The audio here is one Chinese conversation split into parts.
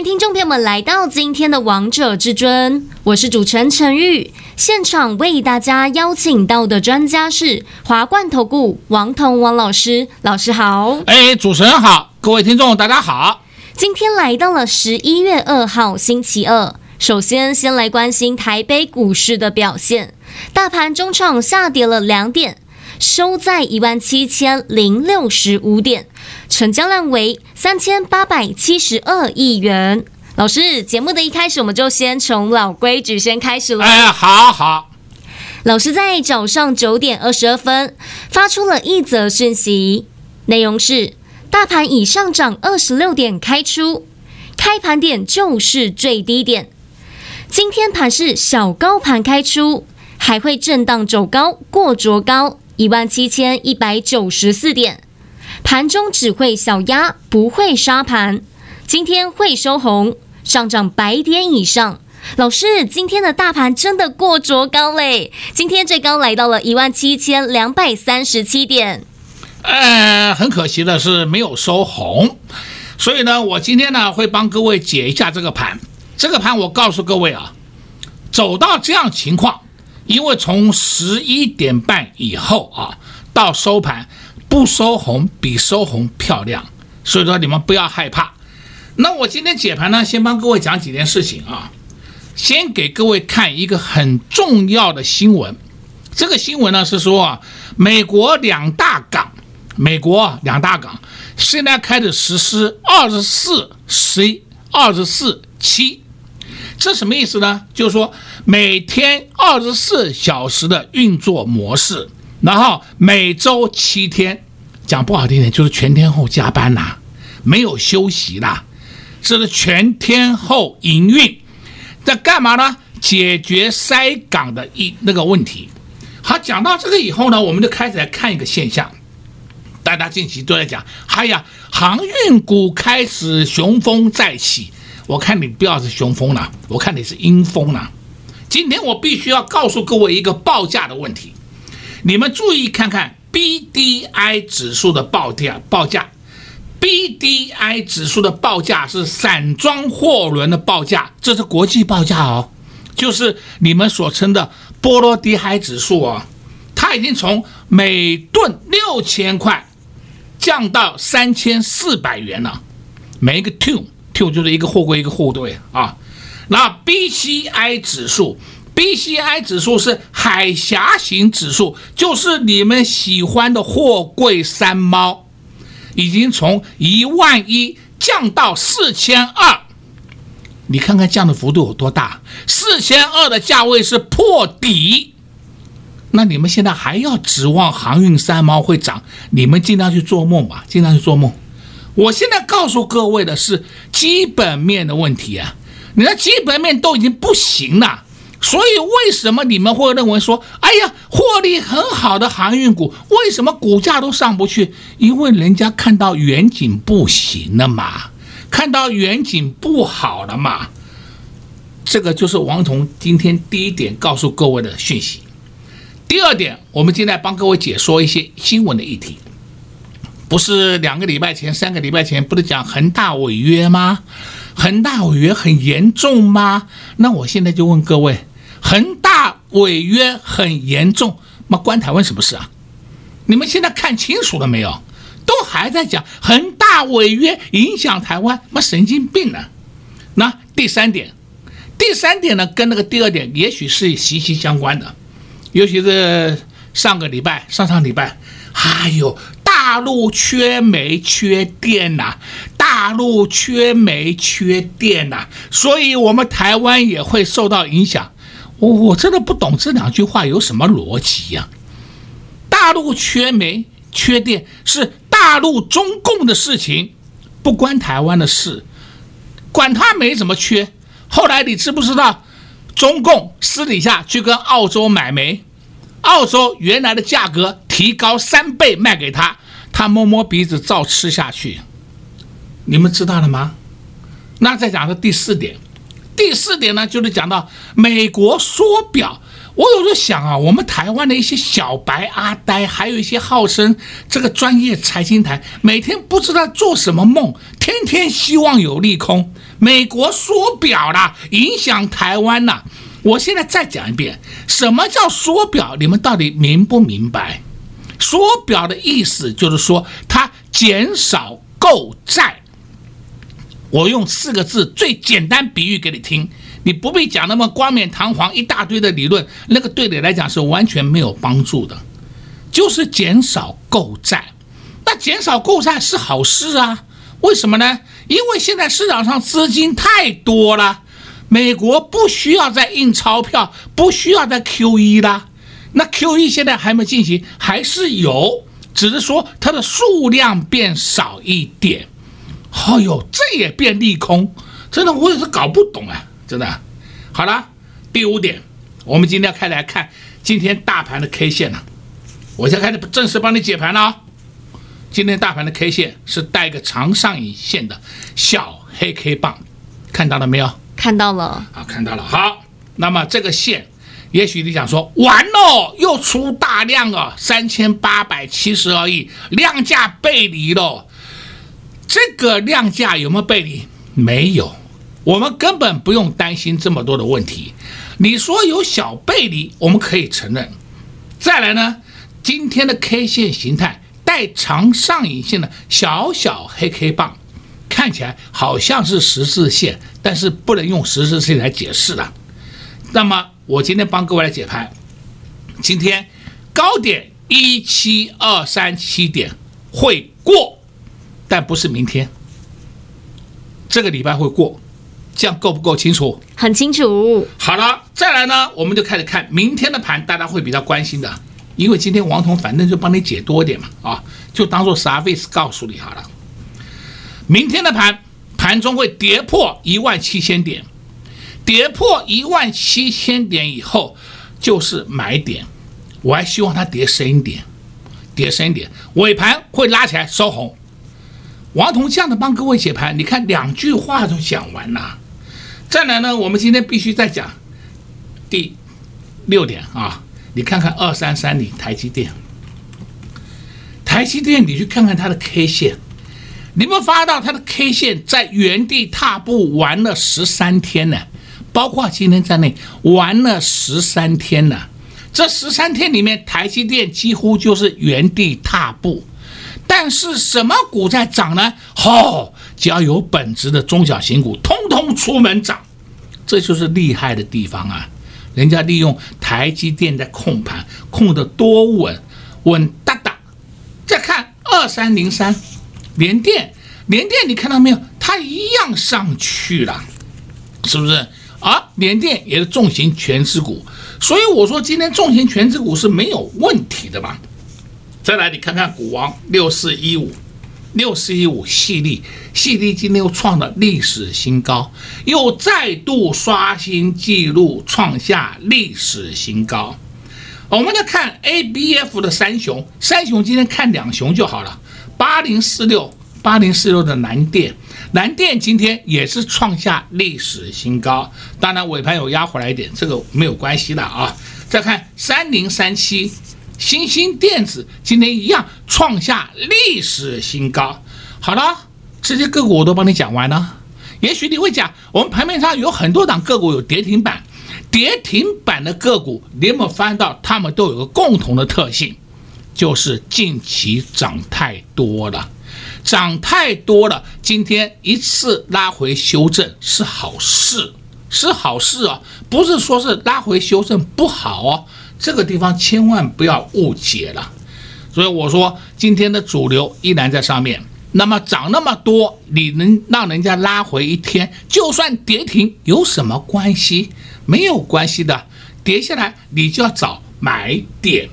迎听众朋友们来到今天的《王者至尊》，我是主持人陈玉。现场为大家邀请到的专家是华冠投顾王彤王老师，老师好。哎，主持人好，各位听众大家好。今天来到了十一月二号星期二，首先先来关心台北股市的表现。大盘中场下跌了两点，收在一万七千零六十五点，成交量为三千八百七十二亿元。老师，节目的一开始我们就先从老规矩先开始了。哎，好好。老师在早上九点二十二分发出了一则讯息，内容是。大盘已上涨二十六点开出，开盘点就是最低点。今天盘是小高盘开出，还会震荡走高过卓高一万七千一百九十四点。盘中只会小压，不会杀盘。今天会收红，上涨百点以上。老师，今天的大盘真的过卓高嘞！今天最高来到了一万七千两百三十七点。呃，很可惜的是没有收红，所以呢，我今天呢会帮各位解一下这个盘。这个盘我告诉各位啊，走到这样情况，因为从十一点半以后啊到收盘不收红比收红漂亮，所以说你们不要害怕。那我今天解盘呢，先帮各位讲几件事情啊，先给各位看一个很重要的新闻。这个新闻呢是说，美国两大港。美国两大港现在开始实施二十四 C 二十四七，这什么意思呢？就是说每天二十四小时的运作模式，然后每周七天，讲不好听点就是全天候加班呐，没有休息啦，这是全天候营运，在干嘛呢？解决塞港的一那个问题。好，讲到这个以后呢，我们就开始来看一个现象。大家近期都在讲，哎呀，航运股开始雄风再起。我看你不要是雄风了，我看你是阴风了。今天我必须要告诉各位一个报价的问题，你们注意看看 BDI 指数的报价报价，BDI 指数的报价是散装货轮的报价，这是国际报价哦，就是你们所称的波罗的海指数哦，它已经从每吨六千块。降到三千四百元了，每一个 two two 就是一个货柜一个货柜啊。那 BCI 指数，BCI 指数是海峡型指数，就是你们喜欢的货柜三猫，已经从一万一降到四千二。你看看降的幅度有多大？四千二的价位是破底。那你们现在还要指望航运三猫会涨？你们尽量去做梦吧，尽量去做梦。我现在告诉各位的是基本面的问题啊，你的基本面都已经不行了，所以为什么你们会认为说，哎呀，获利很好的航运股，为什么股价都上不去？因为人家看到远景不行了嘛，看到远景不好了嘛。这个就是王彤今天第一点告诉各位的讯息。第二点，我们今天来帮各位解说一些新闻的议题。不是两个礼拜前、三个礼拜前不是讲恒大违约吗？恒大违约很严重吗？那我现在就问各位，恒大违约很严重，那关台湾什么事啊？你们现在看清楚了没有？都还在讲恒大违约影响台湾，那神经病呢？那第三点，第三点呢，跟那个第二点也许是息息相关的。尤其是上个礼拜、上上礼拜，还有大陆缺煤缺电呐，大陆缺煤缺电呐，所以我们台湾也会受到影响。我我真的不懂这两句话有什么逻辑呀？大陆缺煤缺电是大陆中共的事情，不关台湾的事，管他煤怎么缺。后来你知不知道？中共私底下去跟澳洲买煤，澳洲原来的价格提高三倍卖给他，他摸摸鼻子照吃下去。你们知道了吗？那再讲个第四点，第四点呢，就是讲到美国缩表。我有时候想啊，我们台湾的一些小白阿呆，还有一些号称这个专业财经台，每天不知道做什么梦，天天希望有利空。美国缩表了，影响台湾了。我现在再讲一遍，什么叫缩表？你们到底明不明白？缩表的意思就是说，它减少购债。我用四个字最简单比喻给你听。你不必讲那么冠冕堂皇一大堆的理论，那个对你来讲是完全没有帮助的。就是减少购债，那减少购债是好事啊？为什么呢？因为现在市场上资金太多了，美国不需要再印钞票，不需要再 QE 了。那 QE 现在还没进行，还是有，只是说它的数量变少一点。哎呦，这也变利空，真的我也是搞不懂啊。真的，好了，第五点，我们今天要开来看今天大盘的 K 线了。我先开始正式帮你解盘了啊。今天大盘的 K 线是带一个长上影线的小黑 K 棒，看到了没有？看到了。好，看到了。好，那么这个线，也许你想说，完了，又出大量了，三千八百七十二亿，量价背离了。这个量价有没有背离？没有。我们根本不用担心这么多的问题。你说有小背离，我们可以承认。再来呢，今天的 K 线形态带长上影线的小小黑 K 棒，看起来好像是十字线，但是不能用十字线来解释了。那么我今天帮各位来解盘，今天高点一七二三七点会过，但不是明天，这个礼拜会过。这样够不够清楚？很清楚。好了，再来呢，我们就开始看明天的盘，大家会比较关心的，因为今天王彤反正就帮你解多一点嘛，啊，就当做 service 告诉你好了。明天的盘，盘中会跌破一万七千点，跌破一万七千点以后就是买点，我还希望它跌深一点，跌深一点，尾盘会拉起来收红。王彤这样的帮各位解盘，你看两句话就讲完了。再来呢，我们今天必须再讲第六点啊！你看看二三三零台积电，台积电你去看看它的 K 线，你们发到它的 K 线在原地踏步玩了十三天呢，包括今天在内玩了十三天呢。这十三天里面，台积电几乎就是原地踏步。但是什么股在涨呢？哦，只要有本质的中小型股，通通出门涨，这就是厉害的地方啊！人家利用台积电在控盘，控得多稳，稳哒哒。再看二三零三，联电，联电你看到没有？它一样上去了，是不是？啊，联电也是重型全值股，所以我说今天重型全值股是没有问题的吧？再来，你看看股王六四一五，六四一五矽力，矽力今天又创了历史新高，又再度刷新纪录，创下历史新高。我们来看 ABF 的三雄，三雄今天看两雄就好了。八零四六，八零四六的南电，南电今天也是创下历史新高，当然尾盘有压回来一点，这个没有关系的啊。再看三零三七。新兴电子今天一样创下历史新高。好了，这些个股我都帮你讲完了。也许你会讲，我们盘面上有很多档个股有跌停板，跌停板的个股，你有没有发现到它们都有个共同的特性，就是近期涨太多了，涨太多了。今天一次拉回修正是好事，是好事啊，不是说是拉回修正不好哦。这个地方千万不要误解了，所以我说今天的主流依然在上面。那么涨那么多，你能让人家拉回一天，就算跌停有什么关系？没有关系的，跌下来你就要找买点，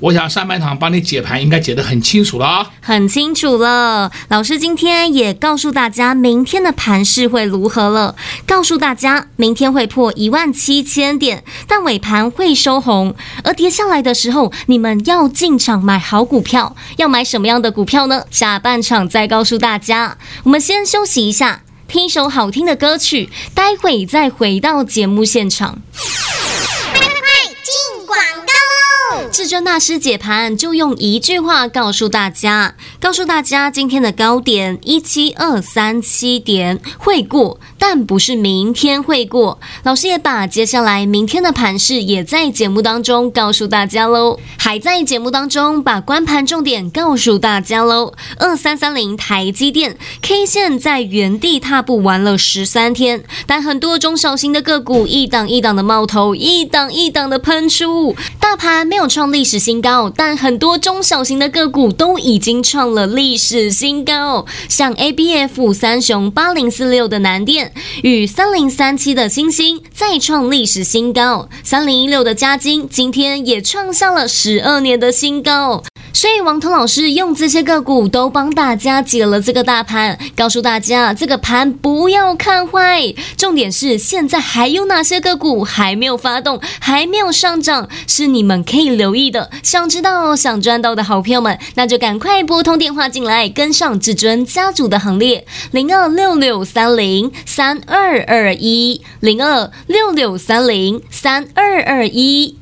我想上半场帮你解盘应该解得很清楚了啊、很清楚了。老师今天也告诉大家明天的盘势会如何了，告诉大家明天会破一万七千点，但尾盘会收红，而跌下来的时候，你们要进场买好股票，要买什么样的股票呢？下半场再告诉大家。我们先休息一下，听一首好听的歌曲，待会再回到节目现场。至尊大师解盘就用一句话告诉大家，告诉大家今天的高点一七二三七点会过，但不是明天会过。老师也把接下来明天的盘势也在节目当中告诉大家喽，还在节目当中把观盘重点告诉大家喽。二三三零台积电 K 线在原地踏步玩了十三天，但很多中小型的个股一档一档的冒头，一档一档的喷出，大盘没有创历史新高，但很多中小型的个股都已经创了历史新高，像 ABF 三雄八零四六的南电与三零三七的欣兴再创历史新高，三零一六的嘉金今天也创下了十二年的新高。所以王彤老师用这些个股都帮大家解了这个大盘，告诉大家这个盘不要看坏。重点是现在还有哪些个股还没有发动，还没有上涨，是你们可以留意的。想知道、想赚到的好朋友们，那就赶快拨通电话进来，跟上至尊家族的行列。零二六六三零三二二一，零二六六三零三二二一。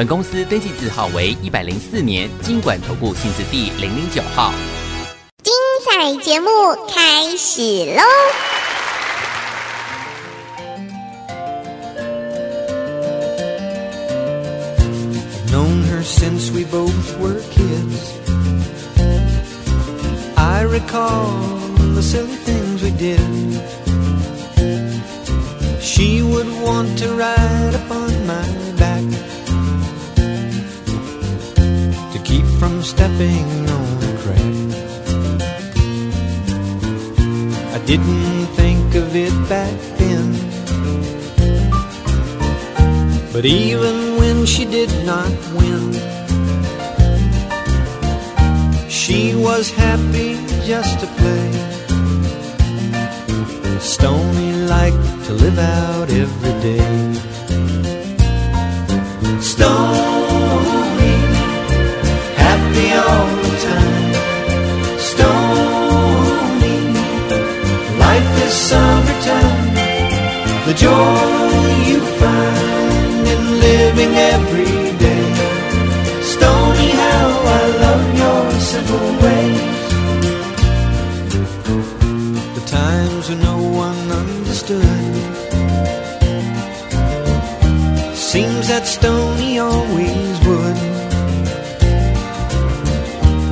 本公司登记字号为一百零四年金管投顾新字第零零九号。精彩节目开始喽！Known her since we both were kids. I recall the silly things we did. She would want to ride upon stepping on a crack. I didn't think of it back then. But even when she did not win, she was happy just to play. Stony liked to live out every day. Joy you find in living every day. Stony, how I love your simple ways. The times when no one understood. Seems that Stony always would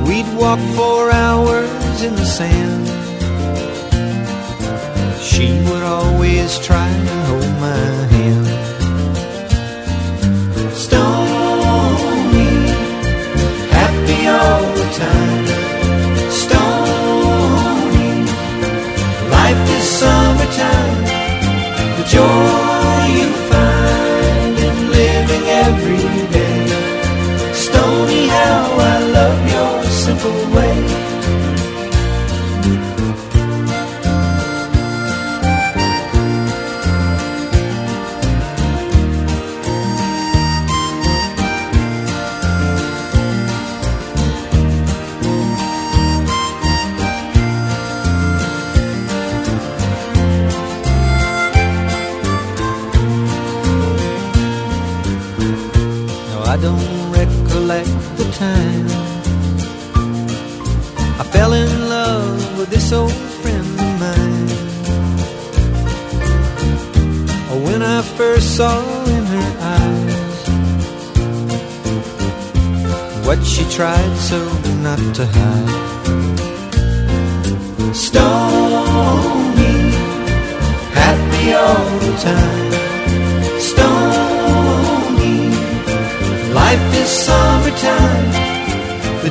We'd walk for hours in the sand. She would always try and hold my hand. Stony, happy all the time. Life is summertime. The joy you find in living every day. Stony, how I love your simple way.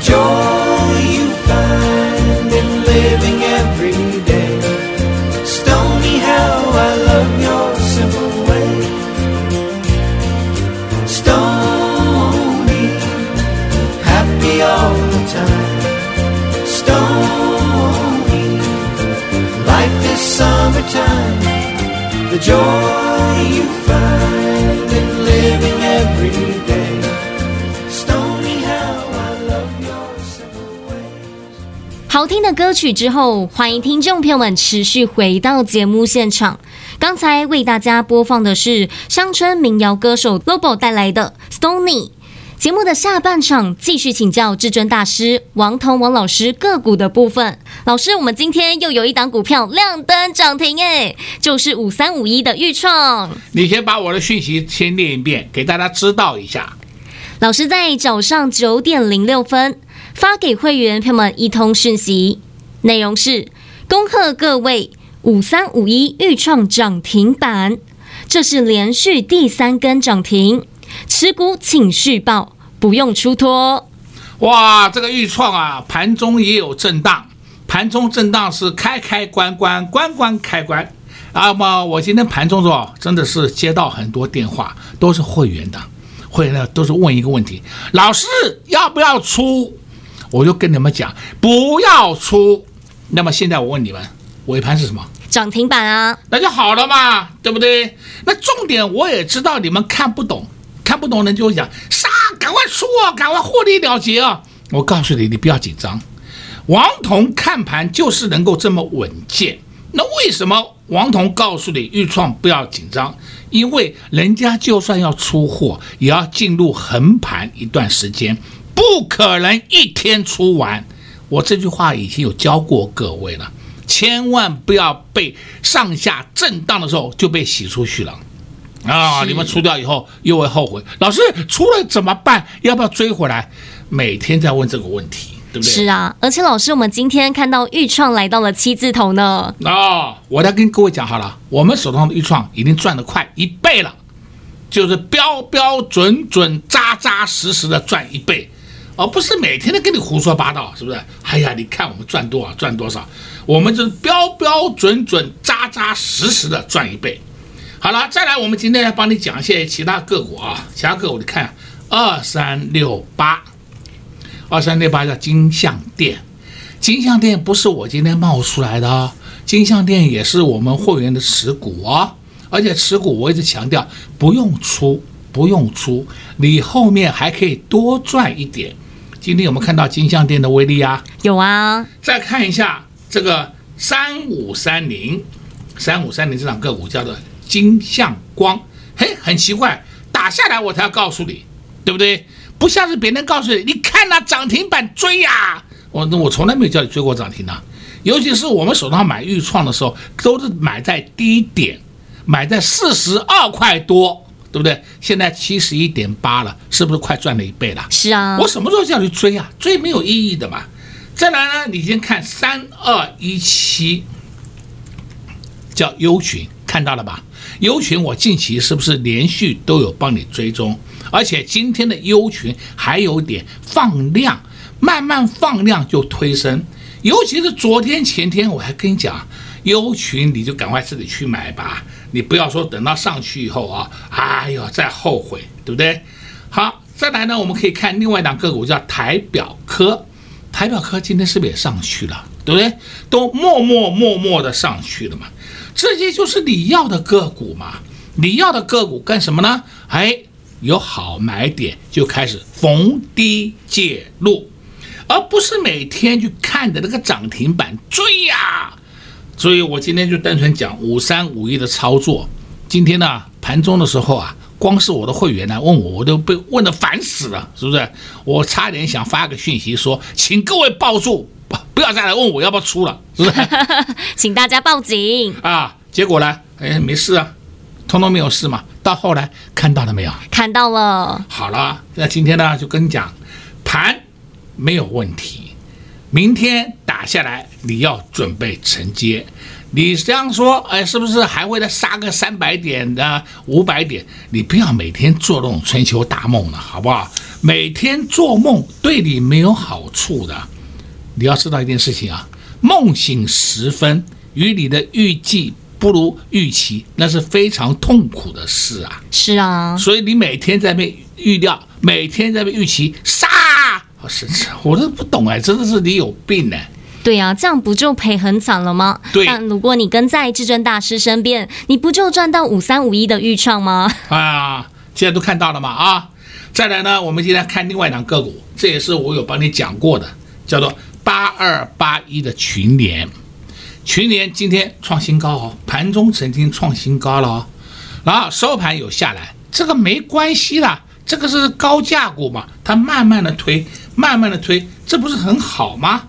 就听的歌曲之后，欢迎听众朋友们持续回到节目现场。刚才为大家播放的是乡村民谣歌手 Lobo 带来的《Stony》。节目的下半场继续请教至尊大师王彤王老师个股的部分。老师，我们今天又有一档股票亮灯涨停，诶，就是五三五一的预创。你先把我的讯息先念一遍，给大家知道一下。老师在早上九点零六分发给会员朋友们一通讯息，内容是恭贺各位五三五一预创涨停板，这是连续第三根涨停，持股请续报，不用出脱。哇，这个预创啊，盘中也有震荡，盘中震荡是开开关关，关关开关。那么我今天盘中说，真的是接到很多电话，都是会员的，会员呢都是问一个问题：老师要不要出？我就跟你们讲，不要出。那么现在我问你们，尾盘是什么？涨停板啊，那就好了嘛，对不对？那重点我也知道你们看不懂，看不懂人就会讲杀，赶快出啊，赶快获利了结啊！我告诉你，你不要紧张。王彤看盘就是能够这么稳健。那为什么王彤告诉你预创不要紧张？因为人家就算要出货，也要进入横盘一段时间，不可能一天出完。我这句话已经有教过各位了。千万不要被上下震荡的时候就被洗出去了啊！你们出掉以后又会后悔。老师出了怎么办？要不要追回来？每天在问这个问题，对不对？是啊，而且老师，我们今天看到豫创来到了七字头呢。哦，我来跟各位讲好了，我们手上的豫创已经赚了快一倍了，就是标标准准、扎扎实实的赚一倍。而不是每天都跟你胡说八道，是不是？哎呀，你看我们赚多少赚多少，我们就是标标准准、扎扎实实的赚一倍。好了，再来，我们今天来帮你讲一些其他个股啊，其他个股你看，二三六八，二三六八叫金像电，金像电不是我今天冒出来的哦，金像电也是我们会员的持股哦，而且持股我一直强调不用出，不用出，你后面还可以多赚一点。今天有没有看到金像店的威力啊？有啊。再看一下这个三五三零，三五三零这档个股叫做金像光。嘿，很奇怪，打下来我才要告诉你，对不对？不像是别人告诉你，你看那涨停板追呀。我我从来没有叫你追过涨停的，尤其是我们手上买钰创的时候，都是买在低点，买在四十二块多。对不对？现在七十一点八了，是不是快赚了一倍了？是啊，我什么时候叫你追啊？追没有意义的嘛。再来呢，你先看三二一七，叫优群，看到了吧？优群我近期是不是连续都有帮你追踪？而且今天的优群还有点放量，慢慢放量就推升。尤其是昨天前天，我还跟你讲，优群你就赶快自己去买吧。你不要说等到上去以后啊，哎呦，再后悔，对不对？好，再来呢，我们可以看另外一档个股叫台表科，台表科今天是不是也上去了？对不对？都默默默默的上去了嘛，这些就是你要的个股嘛。你要的个股干什么呢？哎，有好买点就开始逢低介入，而不是每天去看着那个涨停板追呀。所以我今天就单纯讲五三五一的操作。今天呢，盘中的时候啊，光是我的会员来问我，我都被问得烦死了，是不是？我差点想发个讯息说，请各位抱住，不要再来问我要不要出了，是不是？请大家报警啊！结果呢，哎，没事啊，通通没有事嘛。到后来看到了没有？看到了。好了，那今天呢，就跟你讲，盘没有问题。明天打下来，你要准备承接。你这样说，哎，是不是还会再杀个三百点的五百点？你不要每天做那种春秋大梦了，好不好？每天做梦对你没有好处的。你要知道一件事情啊，梦醒时分与你的预计不如预期，那是非常痛苦的事啊。是啊，所以你每天在被预料，每天在被预期杀。我是我都不懂哎，真的是你有病呢。对呀、啊，这样不就赔很惨了吗？对。但如果你跟在至尊大师身边，你不就赚到五三五一的预创吗？啊，现在都看到了嘛？啊，再来呢，我们今天看另外一档个股，这也是我有帮你讲过的，叫做八二八一的群联。群联今天创新高哦，盘中曾经创新高了哦，然后收盘有下来，这个没关系啦，这个是高价股嘛，它慢慢的推，慢慢的推，这不是很好吗？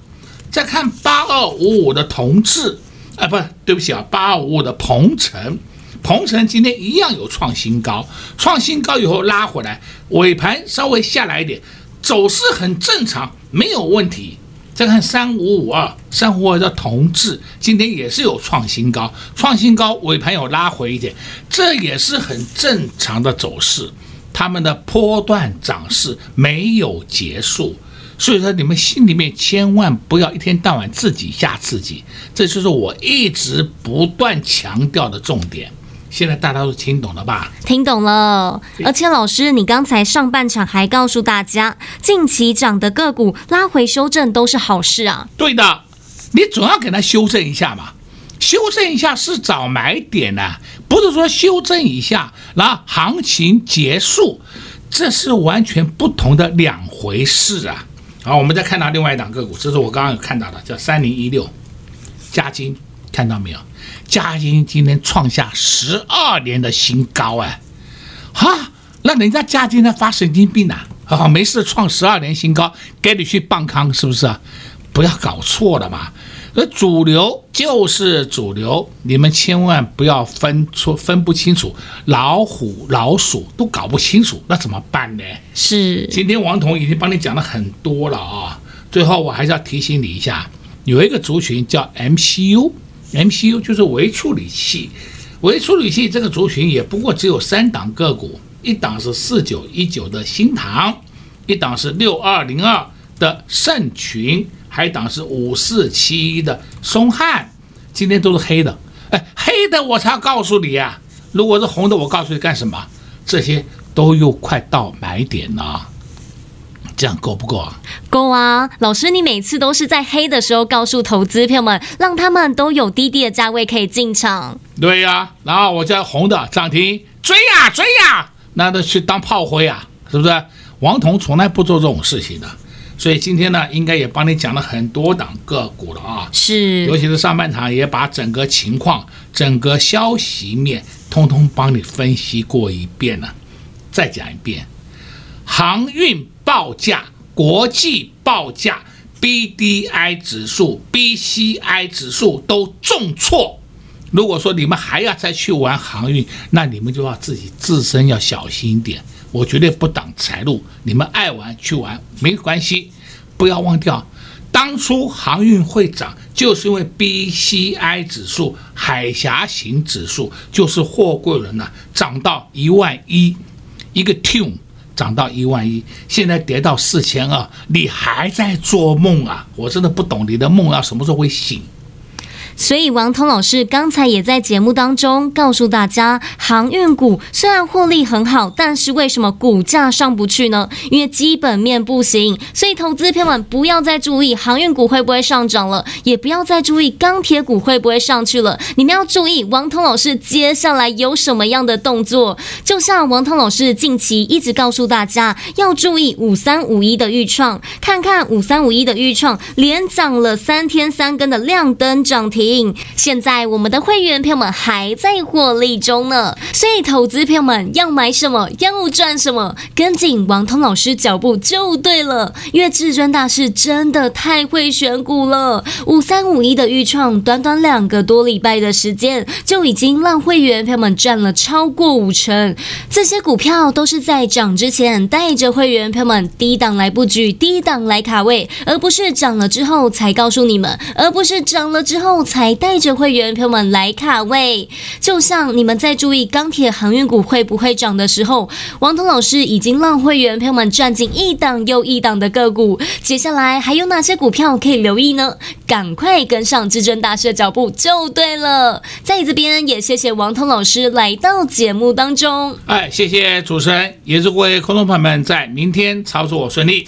再看八二五五的同志，啊，不对不起啊，八二五五的鹏程，鹏程今天一样有创新高，创新高以后拉回来，尾盘稍微下来一点，走势很正常，没有问题。再看三五五二，三五五二的同志，今天也是有创新高，创新高尾盘有拉回一点，这也是很正常的走势，他们的波段涨势没有结束。所以说，你们心里面千万不要一天到晚自己吓自己，这就是我一直不断强调的重点。现在大家都听懂了吧？听懂了。而且老师，你刚才上半场还告诉大家，近期涨的个股拉回修正都是好事啊。对的，你总要给它修正一下嘛。修正一下是找买点呢、不是说修正一下，然后行情结束，这是完全不同的两回事啊。好，我们再看到另外一档个股，这是我刚刚有看到的，叫三零一六，嘉金，看到没有？嘉金今天创下十二年的新高哎，哈，那人家嘉晶在发神经病呐、啊？啊，没事创十二年新高，给你去棒康是不是？不要搞错了嘛。而主流就是主流，你们千万不要分出分不清楚，老虎老鼠都搞不清楚，那怎么办呢？是，今天王彤已经帮你讲了很多了啊，最后我还是要提醒你一下，有一个族群叫 MCU，MCU 就是微处理器，微处理器这个族群也不过只有三档个股，一档是四九一九的新塘，一档是六二零二的盛群。还档是五四七一的松汉，今天都是黑的，哎，黑的我才告诉你呀、啊。如果是红的，我告诉你干什么？这些都又快到买点了，这样够不够啊？够啊！老师，你每次都是在黑的时候告诉投资朋友们，让他们都有低低的价位可以进场。对呀、啊，然后我叫红的涨停追呀、啊、追呀、啊，那都去当炮灰啊，是不是？王彤从来不做这种事情的。所以今天呢，应该也帮你讲了很多档个股了啊，是，尤其是上半场也把整个情况、整个消息面，通通帮你分析过一遍了。再讲一遍，航运报价、国际报价、BDI 指数、BCI 指数都重挫。如果说你们还要再去玩航运，那你们就要自己自身要小心一点。我绝对不挡财路，你们爱玩去玩没关系，不要忘掉，当初航运会涨，就是因为 BCI 指数、海峡型指数，就是货柜轮呐，涨到一万一，一个 tune 涨到一万一，现在跌到四千二，你还在做梦啊？我真的不懂你的梦要什么时候会醒。所以王彤老师刚才也在节目当中告诉大家，航运股虽然获利很好，但是为什么股价上不去呢？因为基本面不行。所以投资朋友们不要再注意航运股会不会上涨了，也不要再注意钢铁股会不会上去了。你们要注意王彤老师接下来有什么样的动作。就像王彤老师近期一直告诉大家要注意五三五一的预创，看看五三五一的预创连涨了三天三更的亮灯涨停。停。现在我们的会员朋友们还在获利中呢，所以投资朋友们要买什么，要赚什么，跟紧王通老师脚步就对了。因为至尊大师真的太会选股了，五三五一的预创，短短两个多礼拜的时间，就已经让会员朋友们赚了超过五成。这些股票都是在涨之前带着会员朋友们低档来布局，低档来卡位，而不是涨了之后才告诉你们，而不是涨了之后才还带着会员朋友们来卡位。就像你们在注意钢铁航运股会不会涨的时候，王彤老师已经让会员朋友们赚进一档又一档的个股。接下来还有哪些股票可以留意呢？赶快跟上至尊大师的脚步就对了。在这边也谢谢王彤老师来到节目当中。哎，谢谢主持人，也祝各位观众朋友们在明天操作顺利。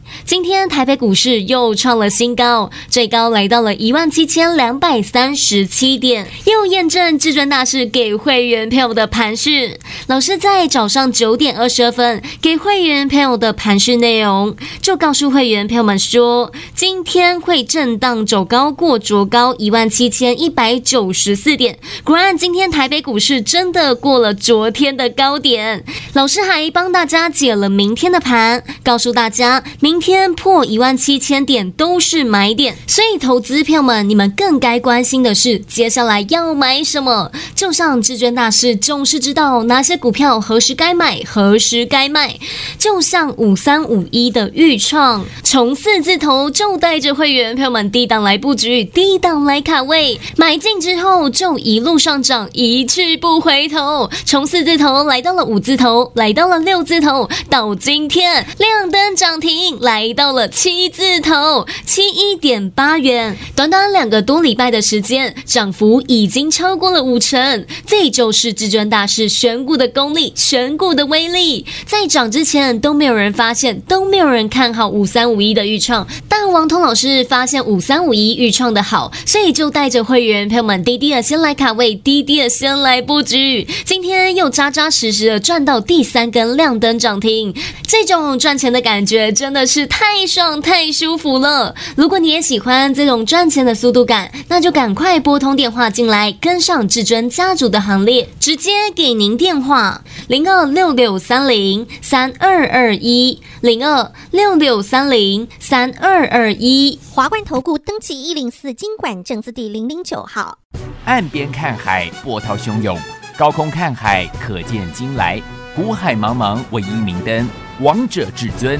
今天台北股市又创了新高，最高来到了一万七千两百三十七点，又验证至尊大师给会员朋友的盘势。老师在早上九点二十二分给会员朋友的盘势内容，就告诉会员朋友们说，今天会震荡走高过卓高一万七千一百九十四点。果然，今天台北股市真的过了昨天的高点。老师还帮大家解了明天的盘，告诉大家明。天破一万七千点都是买点，所以投资票们，你们更该关心的是接下来要买什么。就像至尊大师总是知道哪些股票何时该买，何时该卖。就像五三五一的预创，从四字头就带着会员票们低档来布局，低档来卡位，买进之后就一路上涨，一去不回头。从四字头来到了五字头，来到了六字头，到今天亮灯涨停。来来到了七字头，七一点八元，短短两个多礼拜的时间，涨幅已经超过了五成。这就是至尊大师选股的功力，选股的威力。在涨之前都没有人发现，都没有人看好五三五一的预创，但王通老师发现五三五一预创的好，所以就带着会员朋友们滴滴的先来卡位，滴滴的先来布局。今天又扎扎实实的赚到第三根亮灯涨停，这种赚钱的感觉真的是。太爽太舒服了！如果你也喜欢这种赚钱的速度感，那就赶快拨通电话进来，跟上至尊家族的行列，直接给您电话零二六六三零三二二一零二六六三零三二二一。华冠投顾登记一零四经管证字第零零九号。岸边看海，波涛汹涌；高空看海，可见金来。古海茫茫，唯一明灯，王者至尊。